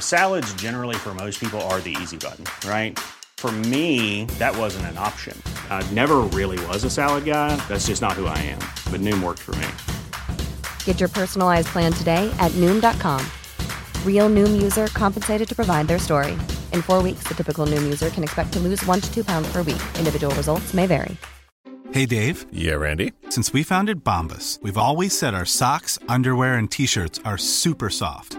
Salads, generally, for most people, are the easy button, right? For me, that wasn't an option. I never really was a salad guy. That's just not who I am. But Noom worked for me. Get your personalized plan today at Noom.com. Real Noom user compensated to provide their story. In four weeks, the typical Noom user can expect to lose one to two pounds per week. Individual results may vary. Hey, Dave. Yeah, Randy. Since we founded Bombus, we've always said our socks, underwear, and t shirts are super soft.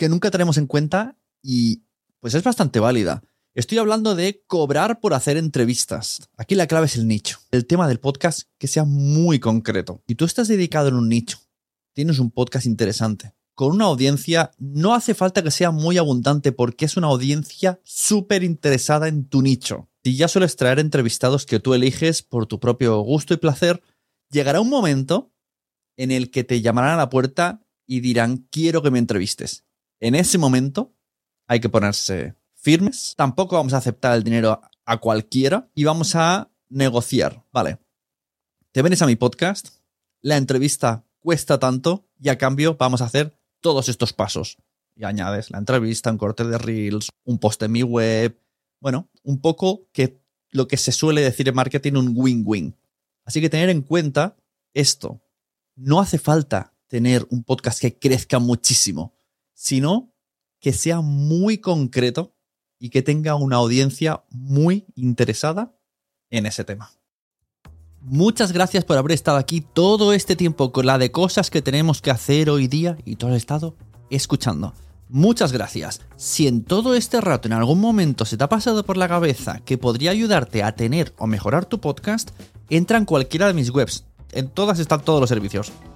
que nunca tenemos en cuenta y pues es bastante válida. Estoy hablando de cobrar por hacer entrevistas. Aquí la clave es el nicho. El tema del podcast que sea muy concreto. Si tú estás dedicado en un nicho, tienes un podcast interesante, con una audiencia, no hace falta que sea muy abundante porque es una audiencia súper interesada en tu nicho. Si ya sueles traer entrevistados que tú eliges por tu propio gusto y placer, llegará un momento en el que te llamarán a la puerta y dirán, quiero que me entrevistes. En ese momento hay que ponerse firmes. Tampoco vamos a aceptar el dinero a cualquiera y vamos a negociar. Vale, te vienes a mi podcast, la entrevista cuesta tanto y a cambio vamos a hacer todos estos pasos. Y añades la entrevista, un corte de reels, un post en mi web. Bueno, un poco que lo que se suele decir en marketing un win-win. Así que tener en cuenta esto. No hace falta tener un podcast que crezca muchísimo, sino que sea muy concreto y que tenga una audiencia muy interesada en ese tema. Muchas gracias por haber estado aquí todo este tiempo con la de cosas que tenemos que hacer hoy día y todo el estado escuchando. Muchas gracias. Si en todo este rato en algún momento se te ha pasado por la cabeza que podría ayudarte a tener o mejorar tu podcast, entra en cualquiera de mis webs. En todas están todos los servicios.